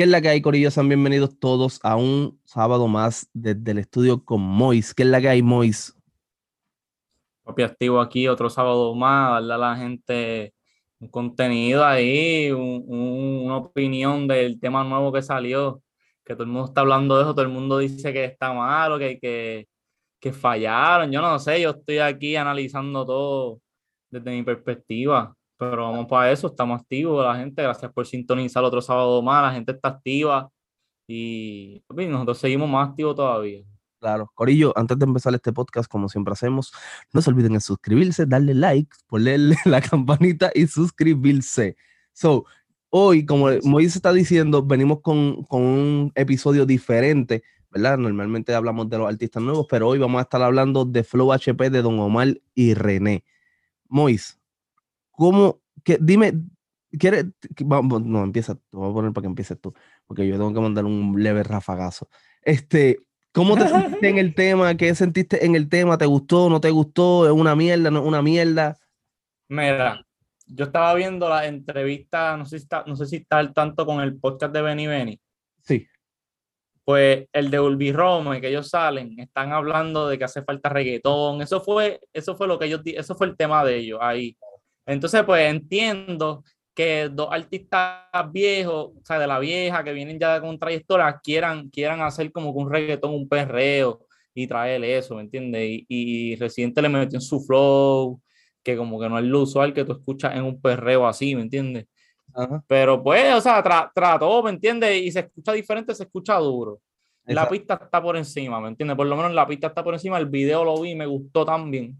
¿Qué es la que hay, Corillo? Sean bienvenidos todos a un sábado más desde el estudio con Mois. ¿Qué es la que hay, Mois? Papi, activo aquí otro sábado más, darle a la gente un contenido ahí, una opinión del tema nuevo que salió, que todo el mundo está hablando de eso, todo el mundo dice que está malo, que, que, que fallaron, yo no sé, yo estoy aquí analizando todo desde mi perspectiva. Pero vamos para eso, estamos activos, la gente, gracias por sintonizar otro sábado más, la gente está activa y nosotros seguimos más activos todavía. Claro, Corillo, antes de empezar este podcast, como siempre hacemos, no se olviden de suscribirse, darle like, ponerle la campanita y suscribirse. So, hoy, como Moisés está diciendo, venimos con, con, un episodio diferente, ¿verdad? Normalmente hablamos de los artistas nuevos, pero hoy vamos a estar hablando de Flow HP de Don Omar y René. Mois, ¿Cómo? Que, dime, ¿quieres? No, empieza, te voy a poner para que empieces tú, porque yo tengo que mandar un leve rafagazo. Este, ¿cómo te sentiste en el tema? ¿Qué sentiste en el tema? ¿Te gustó? ¿No te gustó? ¿Es una mierda? ¿No es una mierda? Mira, yo estaba viendo la entrevista, no sé si está, no sé si está al tanto con el podcast de Benny Benny. Sí. Pues el de Ulvi Roma, que ellos salen, están hablando de que hace falta reggaetón. Eso fue, eso fue lo que ellos, eso fue el tema de ellos ahí. Entonces, pues entiendo que dos artistas viejos, o sea, de la vieja, que vienen ya con trayectoria, quieran, quieran hacer como un reggaetón, un perreo y traer eso, ¿me entiendes? Y, y Residente le metió en su flow, que como que no es lo usual que tú escuchas en un perreo así, ¿me entiendes? Pero pues, o sea, trató, ¿me entiendes? Y se escucha diferente, se escucha duro. La pista está por encima, ¿me entiendes? Por lo menos la pista está por encima, el video lo vi, me gustó también.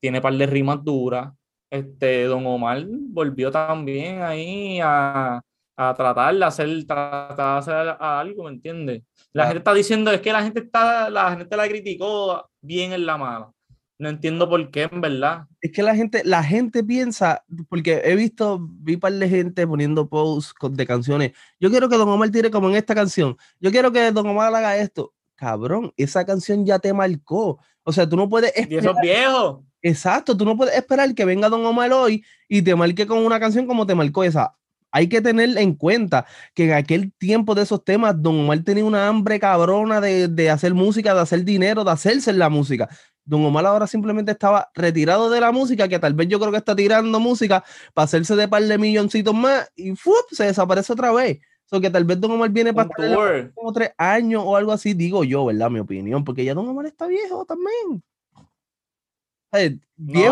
Tiene par de rimas duras este, Don Omar volvió también ahí a, a tratar de hacer, tratar de hacer algo, ¿me entiendes? La gente está diciendo, es que la gente está, la gente la criticó bien en la mala. No entiendo por qué, en verdad. Es que la gente, la gente piensa, porque he visto, vi par de gente poniendo posts de canciones. Yo quiero que Don Omar tire como en esta canción. Yo quiero que Don Omar haga esto. Cabrón, esa canción ya te marcó. O sea, tú no puedes. Y esos viejos. Exacto, tú no puedes esperar que venga Don Omar hoy y te marque con una canción como te marcó esa. Hay que tener en cuenta que en aquel tiempo de esos temas, Don Omar tenía una hambre cabrona de, hacer música, de hacer dinero, de hacerse en la música. Don Omar ahora simplemente estaba retirado de la música, que tal vez yo creo que está tirando música para hacerse de par de milloncitos más y se desaparece otra vez. So que tal vez Don Omar viene para como tres años o algo así, digo yo, ¿verdad? Mi opinión, porque ya Don Omar está viejo también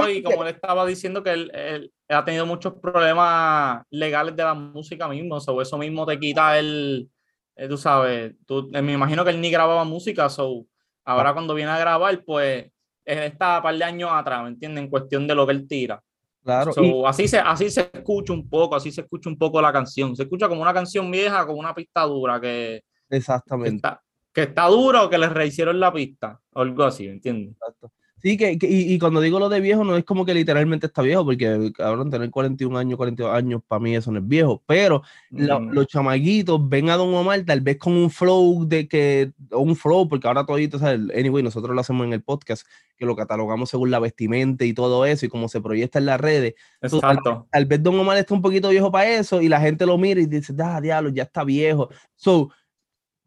y como le estaba diciendo que él, ha tenido muchos problemas legales de la música mismo, o eso mismo te quita el, eh, tú sabes, tú, eh, me imagino que él ni grababa música, so ahora cuando viene a grabar, pues está un par de años atrás, ¿me entiendes? En cuestión de lo que él tira. Claro. así, se, así se escucha un poco, así se escucha un poco la canción. Se escucha como una canción vieja, con una pista dura que... Exactamente. Que está, dura o que le rehicieron la pista, o algo así, ¿me entiendes? Exacto. Sí, que, y, cuando digo lo de viejo, no es como que literalmente está viejo, porque cabrón, tener 41 años, 42 años, para mí eso no es viejo. Pero los chamaguitos ven a Don Omar tal vez con un flow de que, o un flow, porque ahora todito, o anyway, nosotros lo hacemos en el podcast, que lo catalogamos según la vestimenta y todo eso, y cómo se proyecta en las redes. Exacto. tal, vez Don Omar está un poquito viejo para eso, y la gente lo mira y dice, ah, diablo, ya está viejo. So,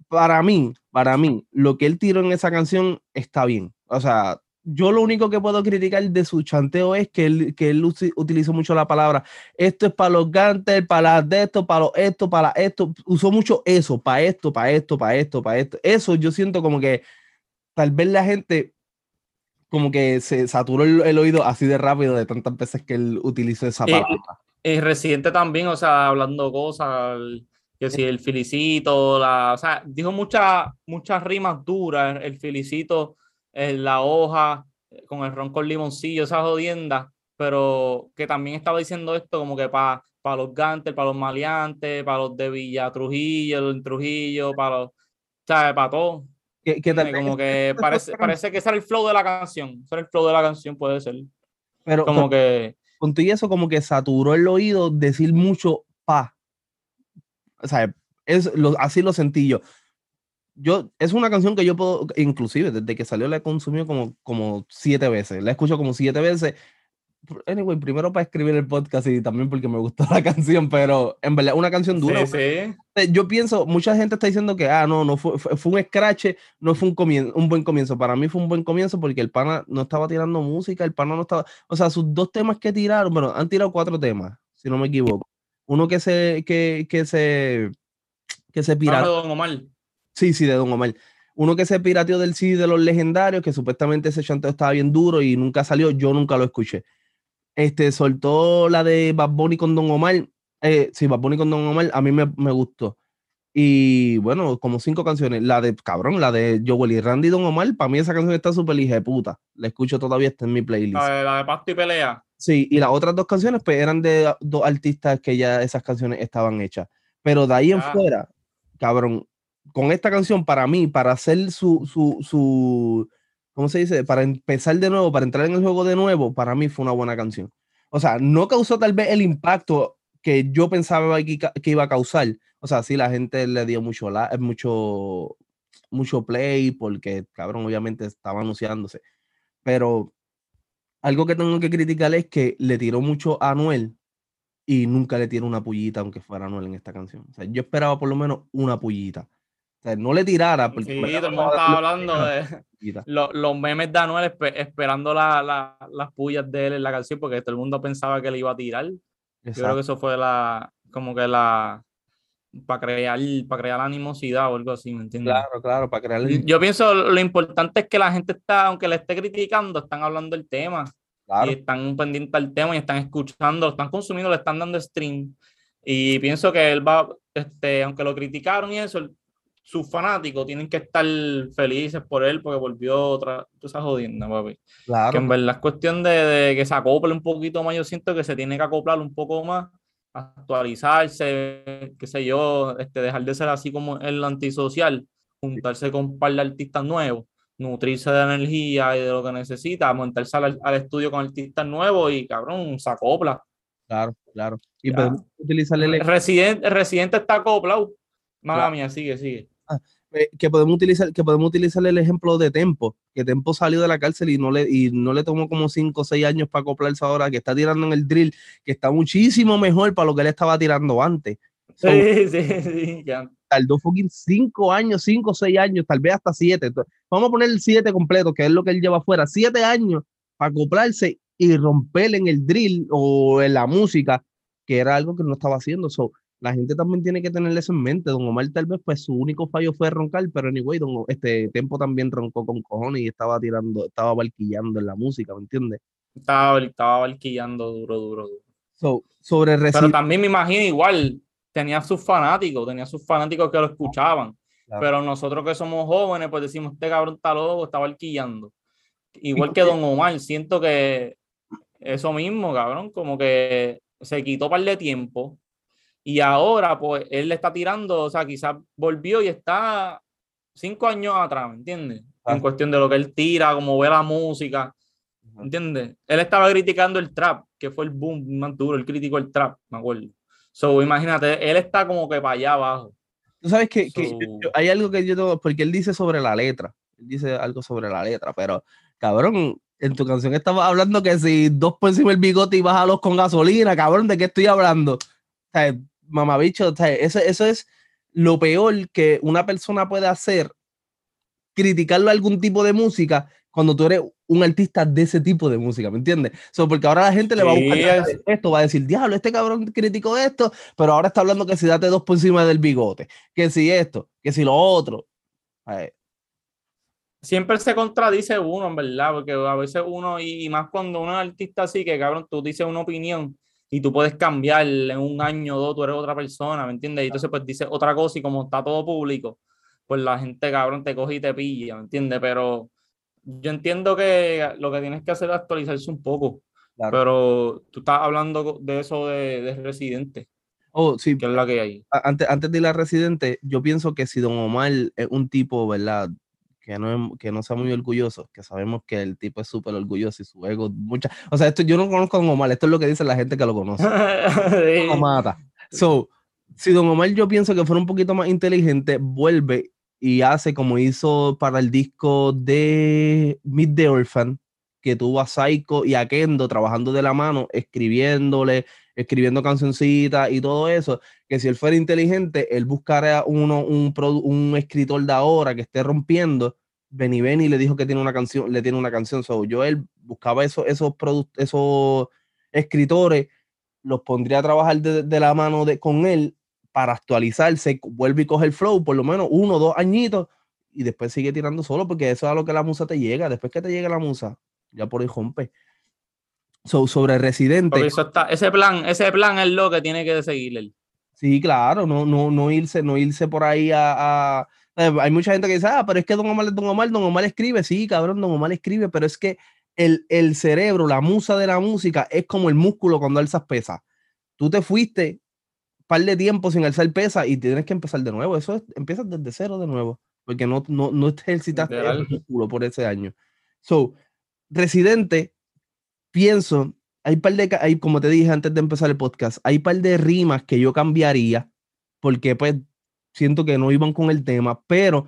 para mí, para mí, lo que él tiró en esa canción está bien. O sea, yo lo único que puedo criticar de su chanteo es que él, que él utilizó mucho la palabra, esto es para los gantes, para de esto, para lo esto, para esto, usó mucho eso, para esto, para esto, para esto, para esto. Eso yo siento como que tal vez la gente como que se saturó el, oído así de rápido de tantas veces que él utilizó esa palabra. Y, reciente también, o sea, hablando cosas, que si el felicito, la, o sea, dijo muchas muchas rimas duras, el felicito la hoja eh, con el ron con limoncillo, esa jodienda, pero que también estaba diciendo esto como que para los gantes, para los maleantes, para los de Villa Trujillo, los Trujillo, para los, ¿sabes? Para todo. ¿Qué, como que parece, parece que ese era el flow de la canción, ese era el flow de la canción, puede ser. Pero como que... Con y eso como que saturó el oído decir mucho pa. O sea, es, lo, así lo sentí yo yo, es una canción que yo puedo, inclusive desde que salió la he consumido como, como siete veces, la escucho como siete veces, anyway, primero para escribir el podcast y también porque me gustó la canción, pero en verdad una canción dura. Sí, sí. Eh, Yo pienso, mucha gente está diciendo que, ah, no, no fue, fue, un scratch, no fue un, comien- un buen comienzo. Para mí fue un buen comienzo porque el pana no estaba tirando música, el pana no estaba, o sea, sus dos temas que tiraron, bueno, han tirado cuatro temas, si no me equivoco. Uno que se, que, que se, que se Ah, pirateó. Don Omar. Sí, sí, de Don Omar. Uno que se pirateó del CD de los legendarios, que supuestamente ese chanteo estaba bien duro y nunca salió, yo nunca lo escuché. Este, soltó la de Bad Bunny con Don Omar. Eh, sí, Bad Bunny con Don Omar, a mí me, me gustó. Y bueno, como cinco canciones. La de, cabrón, la de Joel y Randy Don Omar, para mí esa canción está súper hija de puta. La escucho todavía, está en mi playlist. La de, la de Pasto y Pelea. Sí, y las otras dos canciones pues eran de dos artistas que ya esas canciones estaban hechas. Pero de ahí en fuera, cabrón, con esta canción para mí, para hacer su, su, su, ¿cómo se dice? Para empezar de nuevo, para entrar en el juego de nuevo, para mí fue una buena canción. O sea, no causó tal vez el impacto que yo pensaba que, iba a causar. O sea, sí, la gente le dio mucho, la, mucho, mucho play porque, cabrón, obviamente estaba anunciándose. Pero algo que tengo que criticar es que le tiró mucho a Anuel y nunca le tiró una pullita, aunque fuera Anuel en esta canción. O sea, yo esperaba por lo menos una pullita. O sea, no le tirara. Porque Sí, todo el mundo estaba hablando de pullita. lo- los memes de Anuel espe- esperando la- la- las pullas de él en la canción porque todo el mundo pensaba que le iba a tirar. Yo creo Exacto. que eso fue la, como que la, para crear, para crear animosidad o algo así, ¿me entiendes? Claro, claro, para crear el... Yo pienso lo importante es que la gente está, aunque le esté criticando, están hablando del tema Claro, y están pendientes al tema y están escuchando, lo están consumiendo, le están dando stream. Y pienso que él va, este, aunque lo criticaron y eso, el- sus fanáticos tienen que estar felices por él porque volvió otra, tú esa jodienda, papi. Que claro. en verdad es cuestión de, de que se acople un poquito más. Yo siento que se tiene que acoplar un poco más, actualizarse, qué sé yo, este, dejar de ser así como el antisocial, juntarse con un par de artistas nuevos, nutrirse de energía y de lo que necesita, montarse al, al estudio con artistas nuevos y cabrón, se acopla. Claro, claro. Y Ya. podemos utilizar el, Residente, Residente está acoplado. Mala Claro. mía, sigue, sigue. Eh, que podemos utilizar, que podemos utilizar el ejemplo de Tempo, que Tempo salió de la cárcel y no le, y no le tomó como 5 o 6 años para acoplarse ahora, que está tirando en el drill, que está muchísimo mejor para lo que él estaba tirando antes. So, Sí, sí, sí. ya. tardó fucking 5 años, 5 o 6 años, tal vez hasta 7. Vamos a poner el 7 completo, que es lo que él lleva afuera, 7 años para acoplarse y romper en el drill o en la música, que era algo que no estaba haciendo. So, la gente también tiene que tener eso en mente. Don Omar tal vez pues su único fallo fue roncar, pero anyway, don, este Tempo también roncó con cojones y estaba tirando, estaba barquillando en la música, ¿me entiendes? Estaba, estaba barquillando duro, duro, duro. So, sobre Pero también me imagino igual, tenía sus fanáticos, tenía sus fanáticos que lo escuchaban. Claro. Pero nosotros que somos jóvenes, pues decimos, este cabrón está loco, está barquillando. Igual que Don Omar, siento que eso mismo, cabrón, como que se quitó un par de tiempo y ahora, pues, él le está tirando, o sea, quizás volvió y está cinco años atrás, ¿me entiendes? En Claro. cuestión de lo que él tira, como ve la música, Ujú. ¿entiendes? Él estaba criticando el trap, que fue el boom más duro, él criticó el trap, me acuerdo. So, imagínate, él está como que para allá abajo. Tú sabes que, que So- yo- yo- hay algo que yo tengo, porque él dice sobre la letra, él dice algo sobre la letra, pero cabrón, en tu canción estabas hablando que si dos por encima el bigote y bájalos con gasolina, cabrón, ¿de qué estoy hablando? O sea, mamabicho, o sea, eso, eso es lo peor que una persona puede hacer, criticarlo a algún tipo de música cuando tú eres un artista de ese tipo de música, ¿me entiendes? So, porque ahora la gente le va a Sí, buscar es- esto, va a decir, diablo, este cabrón criticó esto, pero ahora está hablando que si date dos por encima del bigote, que si esto, que si lo otro. Ay, Siempre se contradice uno, en verdad, porque a veces uno, y, y más cuando uno es artista así, que cabrón, tú dices una opinión y tú puedes cambiar en un año o dos, tú eres otra persona, ¿me entiendes? Y entonces pues dices otra cosa y como está todo público, pues la gente, cabrón, te coge y te pilla, ¿me entiendes? Pero yo entiendo que lo que tienes que hacer es actualizarse un poco, claro. pero tú estás hablando de eso de, de Residente, Oh, sí, que es la que hay. antes, antes de ir a Residente, yo pienso que si Don Omar es un tipo, ¿verdad? Que no, que no sea muy orgulloso, que sabemos que el tipo es súper orgulloso y su ego, mucha, o sea, esto yo no conozco a Don Omar, esto es lo que dice la gente que lo conoce. Sí. lo mata. So, si Don Omar yo pienso que fuera un poquito más inteligente, vuelve y hace como hizo para el disco de Meet the Orphan, que tuvo a Psycho y a Kendo trabajando de la mano, escribiéndole, escribiendo cancioncitas y todo eso, que si él fuera inteligente, él buscara uno, un, un escritor de ahora que esté rompiendo. Benny Benny le dijo que tiene una canción, le tiene una canción. So, yo él buscaba eso, esos, esos escritores, los pondría a trabajar de, la mano de, con él para actualizarse, vuelve y coge el flow, por lo menos uno o dos añitos, y después sigue tirando solo, porque eso es a lo que la musa te llega. Después que te llega la musa, ya por ahí rompe. Sobre Residente. Eso está, ese plan, ese plan es lo que tiene que seguir él. Sí, claro, no, no, no irse, no irse por ahí a, eh, hay mucha gente que dice, ah, pero es que Don Omar, Don Omar, Don Omar escribe, sí, cabrón, Don Omar escribe, pero es que el, el cerebro, la musa de la música es como el músculo cuando alzas pesa. Tú te fuiste par de tiempo sin alzar pesa y tienes que empezar de nuevo. Eso es, empiezas desde cero de nuevo, porque no, no, no te ejercitaste el músculo por ese año. So, Residente, pienso, hay par de, hay, como te dije antes de empezar el podcast, hay par de rimas que yo cambiaría, porque pues siento que no iban con el tema, pero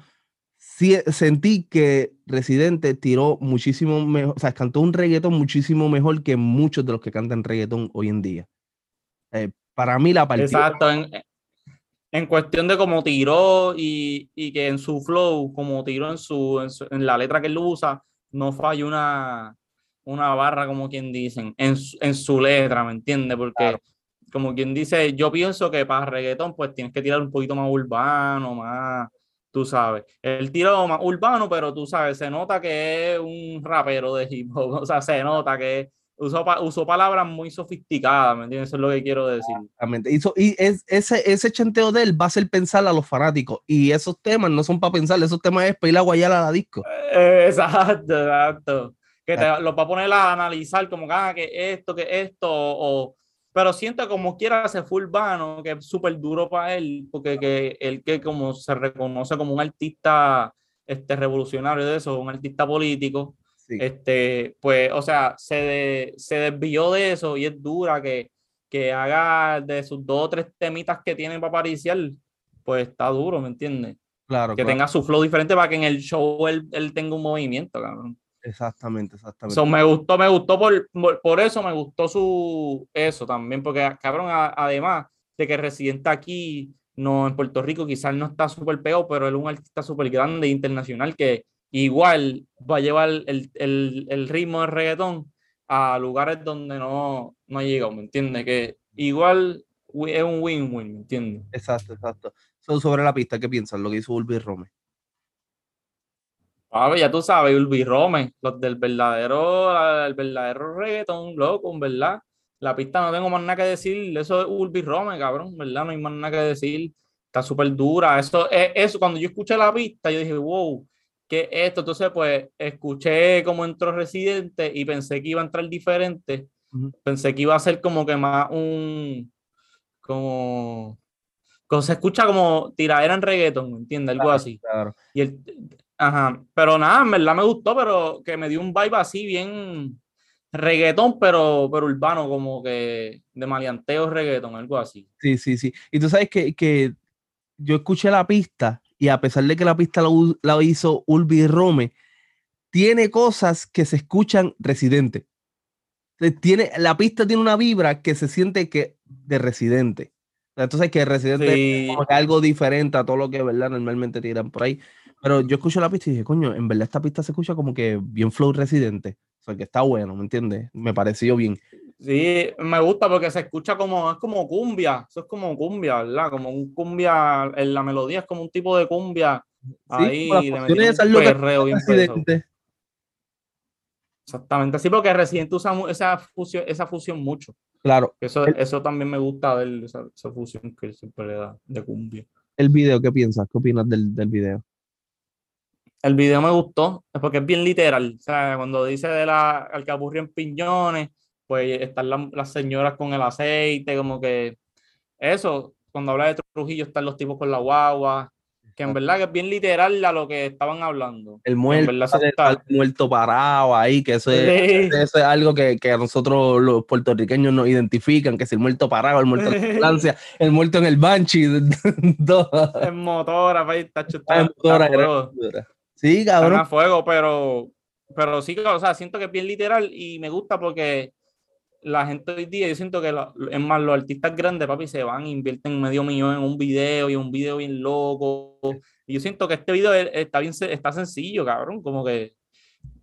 sí sentí que Residente tiró muchísimo mejor, o sea, cantó un reggaetón muchísimo mejor que muchos de los que cantan reggaetón hoy en día. Eh, para mí la partida. Exacto, en, en cuestión de cómo tiró y, y, que en su flow, como tiró en, su, en, la letra que él usa, no falla una, una barra, como quien dicen, en, en su letra, ¿me entiendes? Porque, como quien dice, yo pienso que para reggaetón, pues tienes que tirar un poquito más urbano, más, tú sabes. Él tiró más urbano, pero tú sabes, se nota que es un rapero de hip hop, o sea, se nota que usó, usó palabras muy sofisticadas, ¿me entiendes? Eso es lo que quiero decir. Exactamente. Y, es, ese, ese chanteo de él va a hacer pensar a los fanáticos. Y esos temas no son para pensar, esos temas es para ir a guayar a la disco. Eh, exacto, exacto. Que te los va a poner a analizar como ah, que esto, que esto, o, pero siento como quiera se fue urbano, que es súper duro para él, porque que él que como se reconoce como un artista este, revolucionario de eso, un artista político, este, pues, o sea, se, se desvió de eso y es dura que, que haga de sus dos o tres temitas que tiene para apariciar, pues está duro, ¿me entiendes? Claro. Que tenga su flow diferente para que en el show él, él tenga un movimiento, cabrón. Exactamente, exactamente. me gustó, me gustó por, por, eso, me gustó su eso también, porque cabrón, además de que residente aquí, no en Puerto Rico, quizás no está súper pegado, pero él es un artista súper grande internacional que igual va a llevar el, el, el, ritmo de reggaetón a lugares donde no, no ha llegado, ¿me entiendes? Que igual es un win-win, ¿me entiendes? Exacto, exacto. sobre la pista, ¿qué piensas? Lo que hizo Ulvi Rome. Ah, ya tú sabes, Ulvi Rome, los del verdadero, el verdadero reggaetón, loco, ¿verdad? La pista no tengo más nada que decir, eso es Ulvi Rome, cabrón, ¿verdad? No hay más nada que decir, está súper dura. Eso, es, eso, cuando yo escuché la pista, yo dije, wow, ¿qué es esto? Entonces, pues, escuché cómo entró Residente y pensé que iba a entrar diferente. Pensé que iba a ser como que más un, como, como se escucha como tiradera en reggaeton, ¿me entiendes? Algo así. Claro. Y el, Ajá, pero nada, en verdad me gustó, pero que me dio un vibe así bien reggaetón, pero, pero urbano, como que de maleanteo reggaetón, algo así. Sí, sí, sí. Y tú sabes que, que yo escuché la pista y a pesar de que la pista la, hizo Ulvi Rome, tiene cosas que se escuchan residente. Tiene, la pista tiene una vibra que se siente que de residente. Entonces que residente es como algo diferente a todo lo que ¿verdad? normalmente tiran por ahí. Pero yo escucho la pista y dije, coño, en verdad esta pista se escucha como que bien flow residente. O sea, que está bueno, ¿me entiendes? Me pareció bien. Sí, me gusta porque se escucha como, es como cumbia. Eso es como cumbia, ¿verdad? Como un cumbia, en la melodía es como un tipo de cumbia. ahí, de perreo bien Exactamente, sí, porque Residente usa esa fusión, esa fusión mucho. Claro. Eso, eso también me gusta de esa, esa, fusión que siempre le da de cumbia. El video, ¿qué piensas? ¿Qué opinas del, del video? El video me gustó, es porque es bien literal. O sea, cuando dice de la al que aburrió en piñones, pues están las señoras con el aceite, como que eso, cuando habla de Trujillo están los tipos con la guagua, que en verdad que es bien literal a lo que estaban hablando. El muerto, el muerto parado ahí, que eso es, eso es algo que, que, a nosotros los puertorriqueños nos identifican, que es el muerto parado, el muerto en ambulancia, el muerto en el banshee. en motora, está, está, Sí, cabrón. a fuego, pero pero sí, o sea, siento que es bien literal y me gusta porque la gente hoy día, yo siento que es más, los artistas grandes, papi, se van e invierten medio millón en un video y un video bien loco. Y yo siento que este video está bien, está sencillo, cabrón, como que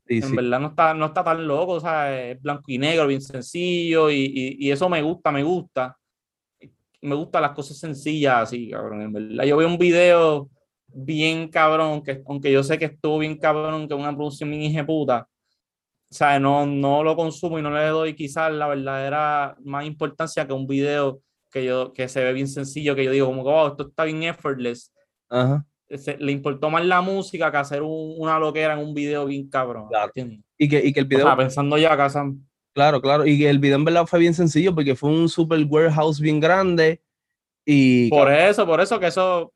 en verdad no está, no está tan loco, o sea, es blanco y negro, bien sencillo y, y, y eso me gusta, me gusta. Me gustan las cosas sencillas así, cabrón, en verdad. Yo veo un video bien cabrón, que aunque yo sé que estuvo bien cabrón, que una producción bien puta, o sea, no, no lo consumo y no le doy quizás la verdadera más importancia que un video que yo que se ve bien sencillo, que yo digo como que oh, esto está bien effortless. Ajá. le importó más la música que hacer una loquera en un video bien cabrón. Claro. Y que, y que el video. O sea, pensando ya acá, Claro, claro. Y que el video en verdad fue bien sencillo porque fue un super warehouse bien grande. Y. Por eso, por eso que eso.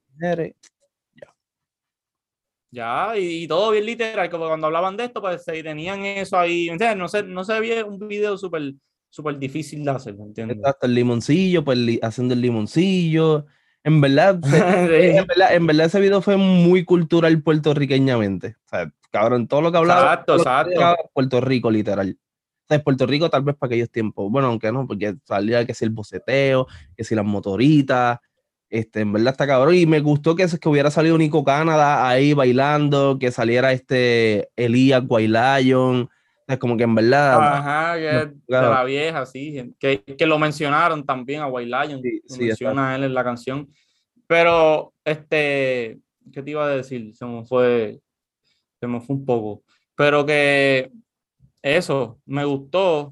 Ya, y, todo bien literal, como cuando hablaban de esto, pues se tenían eso ahí, No se, no se veía un video súper súper difícil de hacer, ¿me entiendes? Hasta el limoncillo, pues haciendo el limoncillo. En verdad, en verdad, en verdad, ese video fue muy cultural puertorriqueñamente. O sea, cabrón, todo lo que hablaba. Exacto, exacto. Puerto Rico, literal. O sea, Puerto Rico tal vez para aquellos tiempos. Bueno, aunque no, porque salía que si el boceteo, que si las motoritas, este, en verdad está cabrón. Y me gustó que, que hubiera salido Nico Canadá ahí bailando, que saliera este Elías Guaylion. Es como que en verdad. Ajá, que de la vieja, sí. Que, que, lo mencionaron también a Guaylion. Sí, menciona a él en la canción. Pero, este, ¿qué te iba a decir? Se me fue, se me fue un poco. Pero que eso, me gustó.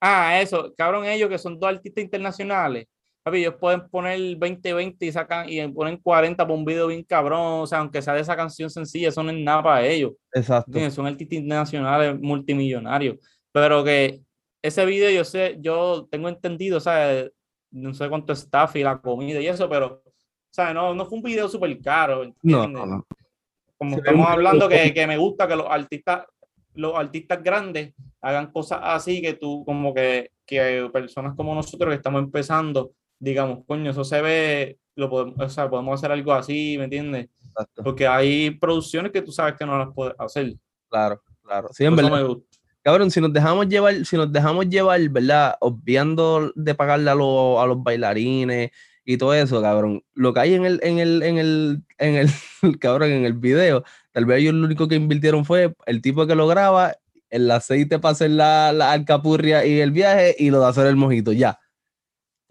Ah, eso, cabrón, ellos que son dos artistas internacionales ellos pueden poner 20-20 y sacan y ponen 40 por un video bien cabrón, o sea, aunque sea de esa canción sencilla, eso no es nada para ellos. Exacto. Son artistas internacionales multimillonarios, pero que ese video yo sé, yo tengo entendido, o sea, no sé cuánto staff y la comida y eso, pero, o sea, no, no fue un video súper caro. No, no, Como estamos hablando que, que me gusta que los artistas, los artistas grandes hagan cosas así que tú, como que, que personas como nosotros que estamos empezando, digamos, coño, eso se ve, lo podemos, o sea, podemos hacer algo así, ¿me entiendes? Porque hay producciones que tú sabes que no las puedes hacer. Claro, claro. Sí, en verdad. Cabrón, si nos dejamos llevar, si nos dejamos llevar, ¿verdad? Obviando de pagarle a, los, a los bailarines y todo eso, cabrón. Lo que hay en el, en el, en el, en el, cabrón, en el video, tal vez ellos lo único que invirtieron fue el tipo que lo graba, el aceite para hacer la, la alcapurria y el viaje y lo de hacer el mojito, ya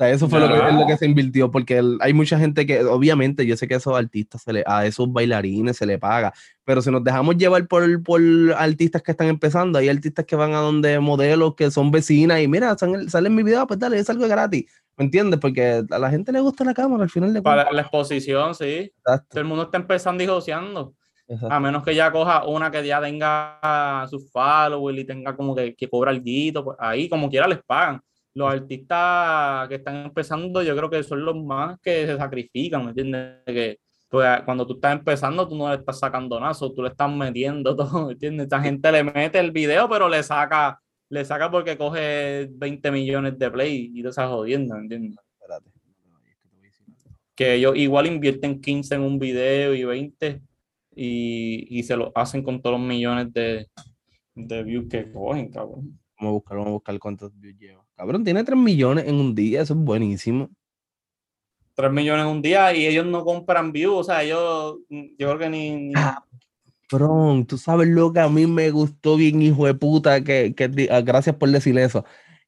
eso fue lo que, lo que, se invirtió, porque hay mucha gente que, obviamente, yo sé que a esos artistas, se le, a esos bailarines se le paga, pero si nos dejamos llevar por, por artistas que están empezando, hay artistas que van a donde modelos que son vecinas y mira, salen, en mi video, pues dale, es algo gratis. ¿Me entiendes? Porque a la gente le gusta la cámara al final de Para la exposición, sí. Todo el mundo está empezando y joseando. A menos que ya coja una que ya tenga sus followers y tenga como que, que cobra el guito, pues ahí como quiera les pagan los artistas que están empezando, yo creo que son los más que se sacrifican, ¿me entiendes? Que pues, cuando tú estás empezando, tú no le estás sacando nada, tú le estás metiendo todo, ¿me entiendes? Esta gente le mete el video, pero le saca, le saca porque coge 20 millones de play y te estás jodiendo, ¿me entiendes? Que ellos igual invierten 15 en un video y 20 y, y se lo hacen con todos los millones de, de views que cogen, cabrón. Vamos a buscar, vamos a buscar cuántos views lleva. Cabrón, tiene 3 millones en un día, eso es buenísimo. 3 millones en un día y ellos no compran views, o sea, ellos, yo creo que ni... Ah, cabrón, tú sabes lo que a mí me gustó bien, hijo de puta, que, que ah, gracias por decir eso.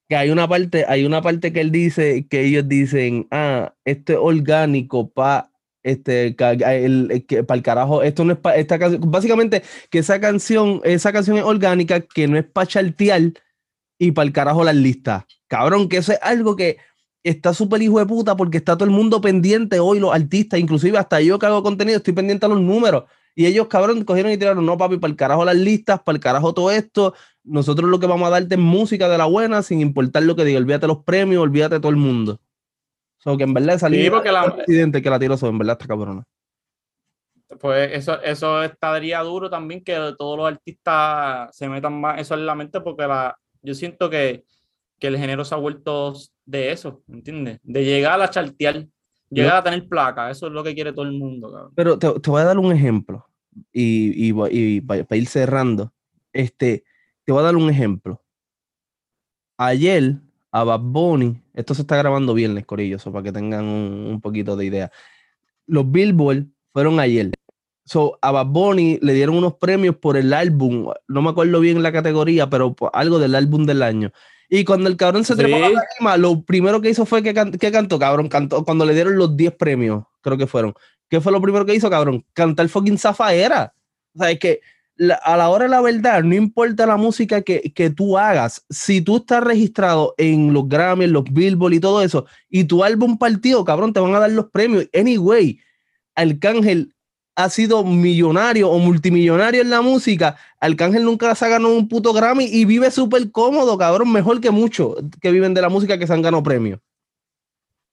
Que hay una parte, hay una parte que él dice, que ellos dicen, ah, esto es orgánico para este el, que para el carajo esto no es para esta canción básicamente que esa canción esa canción es orgánica que no es para chartear y para el carajo las listas. Cabrón, que eso es algo que está súper hijo de puta porque está todo el mundo pendiente hoy, los artistas, inclusive hasta yo que hago contenido, estoy pendiente a los números. Y ellos, cabrón, cogieron y tiraron, no, papi, para el carajo las listas, para el carajo todo esto. Nosotros lo que vamos a darte es música de la buena, sin importar lo que diga. Olvídate los premios, olvídate de todo el mundo. O sea, que en verdad salió sí, porque la... presidente que la tiró eso, en verdad está cabrona. Pues eso, eso estaría duro también que todos los artistas se metan más eso en la mente porque la, yo siento que, el género se ha vuelto de eso, ¿entiendes? De llegar a chartear, llegar a tener placa, eso es lo que quiere todo el mundo. Pero te, voy a dar un ejemplo y, y, para ir cerrando. Este, te voy a dar un ejemplo. Ayer a Bad Bunny, esto se está grabando viernes, Corillo, para que tengan un, poquito de idea. Los Billboard fueron ayer. So, a Bad Bunny le dieron unos premios por el álbum, no me acuerdo bien la categoría, pero algo del álbum del año. Y cuando el cabrón se trepó a la lo primero que hizo fue que, que, cantó, cabrón, cantó cuando le dieron los 10 premios, creo que fueron. ¿Qué fue lo primero que hizo, cabrón? Cantar fucking Zafaera. O sea, es que a la hora de la verdad, no importa la música que, que, tú hagas, si tú estás registrado en los Grammy, en los Billboard y todo eso, y tu álbum partido, cabrón, te van a dar los premios. Anyway, Arcángel ha sido millonario o multimillonario en la música. Arcángel nunca se ha ganado un puto Grammy y vive súper cómodo, cabrón, mejor que muchos que viven de la música que se han ganado premios.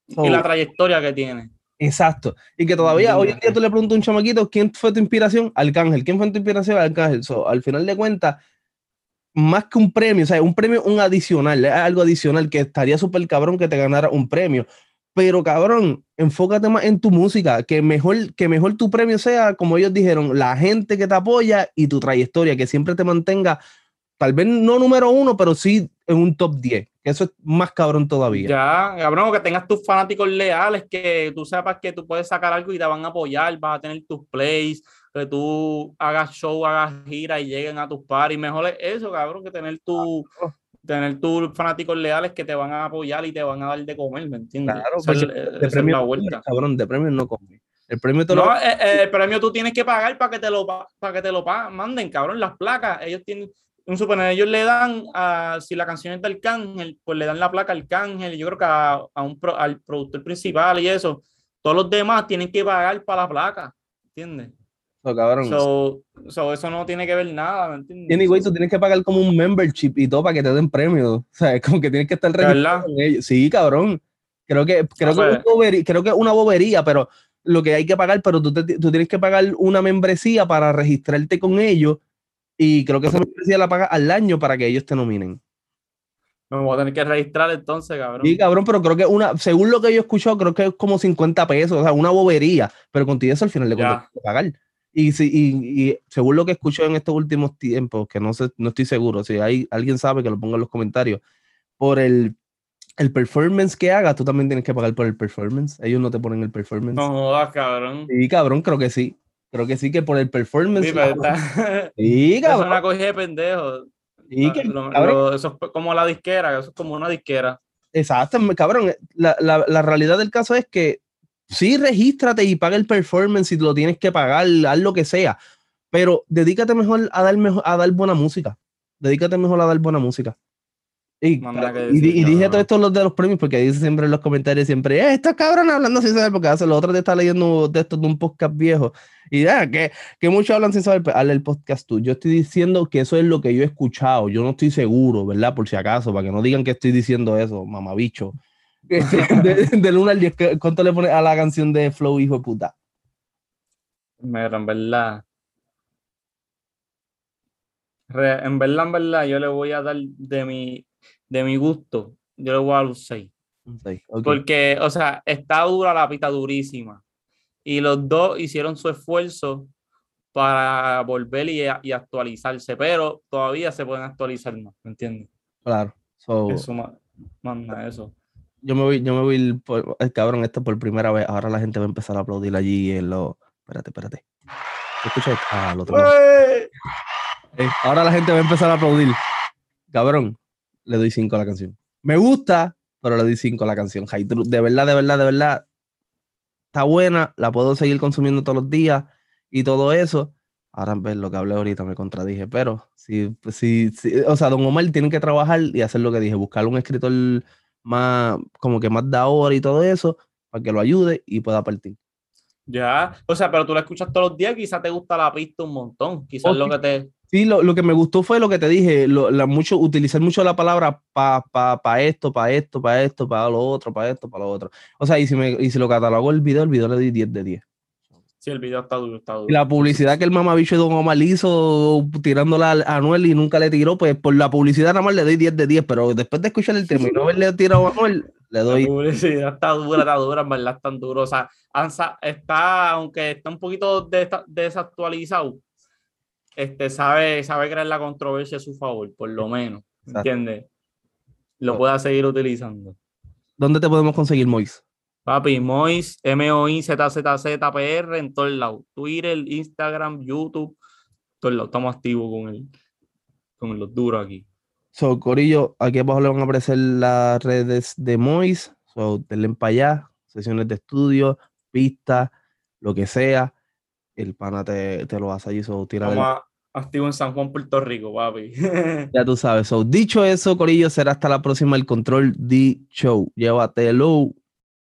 y la trayectoria que tiene. Exacto. Y que todavía hoy en día tú le preguntas a un chamaquito, ¿quién fue tu inspiración? Arcángel. ¿Quién fue tu inspiración? Arcángel. al final de cuentas, más que un premio, o sea, un premio, un adicional, algo adicional que estaría súper cabrón que te ganara un premio. Pero cabrón, enfócate más en tu música, que mejor, que mejor tu premio sea, como ellos dijeron, la gente que te apoya y tu trayectoria, que siempre te mantenga, tal vez no número uno, pero sí en un top 10. Eso es más cabrón todavía. Ya, cabrón, que tengas tus fanáticos leales, que tú sepas que tú puedes sacar algo y te van a apoyar, vas a tener tus plays, que tú hagas show, hagas gira y lleguen a tus paris. Mejor es eso, cabrón, que tener tu, tener tus fanáticos leales que te van a apoyar y te van a dar de comer, ¿me entiendes? Claro, porque de premio, la vuelta. Cabrón, de premio no come. El premio, no, eh, eh, el premio tú tienes que pagar para que te lo para que te lo manden, cabrón, las placas. Ellos tienen un suponer, ellos le dan, a, si la canción es del cángel, pues le dan la placa al cángel, y yo creo que a, un al productor principal y eso. Todos los demás tienen que pagar para la placa, ¿entiendes? So, cabrón. So, eso no tiene que ver nada, ¿me entiendes? Güey, tú tienes que pagar como un membership y todo para que te den premios. O sea, es como que tienes que estar registrado con ellos. Sí, cabrón. Creo que, creo, que es una creo que una bobería, pero lo que hay que pagar, pero tú, tú tienes que pagar una membresía para registrarte con ellos y creo que esa membresía la paga al año para que ellos te nominen. Me voy a tener que registrar entonces, cabrón. Sí, cabrón, pero creo que una, según lo que yo he escuchado, creo que es como 50 pesos, o sea, una bobería, pero contigo eso al final le cuentas que pagar. Y, si, y, según lo que escucho en estos últimos tiempos, que no sé, no estoy seguro, si hay alguien sabe que lo ponga en los comentarios, por el, el performance que haga, tú también tienes que pagar por el performance. Ellos no te ponen el performance. No cabrón. Sí, cabrón, creo que sí. Creo que sí, que por el performance. Sí, pero sí cabrón. Es una cogida de pendejo. Sí, que, eso es como la disquera, eso es como una disquera. Exacto, cabrón. La, la, la, realidad del caso es que sí, regístrate y paga el performance si lo tienes que pagar, haz lo que sea. Pero dedícate mejor a dar, mejor, a dar buena música. Dedícate mejor a dar buena música. Y, dije todo esto los de los premios, porque dice siempre en los comentarios, siempre, eh, estos cabrones hablando sin saber, porque hace los otros te está leyendo esto de un podcast viejo. Y ya, que, que muchos hablan sin saber, pues, hazle el podcast tú. Yo estoy diciendo que eso es lo que yo he escuchado, yo no estoy seguro, ¿verdad? Por si acaso, para que no digan que estoy diciendo eso, mamabicho. Del 1 al 10, ¿cuánto le pones a la canción de Flow, hijo de puta? Mira, en verdad. En verdad, en verdad, yo le voy a dar de mi de mi gusto, yo le voy a dar un 6. Porque, o sea, está dura la pista, durísima. Y los dos hicieron su esfuerzo para volver y, y actualizarse, pero todavía se pueden actualizar más, ¿me entiendes? Claro. eso, manda eso. Yo me voy, yo me voy, el cabrón, esto por primera vez. Ahora la gente va a empezar a aplaudir allí en lo. Espérate, espérate. Escucha, ah, lo otro. Eh, ahora la gente va a empezar a aplaudir. Cabrón, le doy 5 a la canción. Me gusta, pero le doy 5 a la canción. De verdad, de verdad, de verdad, está buena, la puedo seguir consumiendo todos los días y todo eso. Ahora ver lo que hablé ahorita me contradije, pero sí, sí, sí, o sea, Don Omar tiene que trabajar y hacer lo que dije, buscar un escritor más, como que más de ahora y todo eso, para que lo ayude y pueda partir. Ya, o sea, pero tú la escuchas todos los días, quizás te gusta la pista un montón, quizás lo que te... Sí, lo, lo, que me gustó fue lo que te dije, lo, la, mucho, utilizar mucho la palabra para pa, pa esto, para esto, para esto, para lo otro, para esto, para lo otro. O sea, y si, me, y si lo catalogo el video, el video le di 10 de 10. Sí, el video está duro, está duro. La publicidad que el mamabicho de Don Omar hizo tirándola a Anuel y nunca le tiró, pues por la publicidad nada más le doy 10 de 10, pero después de escuchar el tema y no haberle tirado a Anuel, le doy... La publicidad está dura, está dura, en verdad tan duro. O sea, está, aunque está un poquito desactualizado, este, sabe, sabe crear la controversia a su favor, por lo menos. ¿Entiendes? Lo pueda seguir utilizando. ¿Dónde te podemos conseguir, Mois? Papi, Mois, M-O-I-Z-Z-Z-P-R en todos lados. Twitter, Instagram, YouTube, todos lados. Estamos activos con, el, con los duros aquí. So, Corillo, aquí abajo le van a aparecer las redes de Mois. So, denle para allá, sesiones de estudio, pistas, lo que sea. El pana te, te lo hace allí. So, tira activo en San Juan, Puerto Rico, papi. ya tú sabes. So, dicho eso, Corillo, será hasta la próxima el Control D Show. Llévatelo.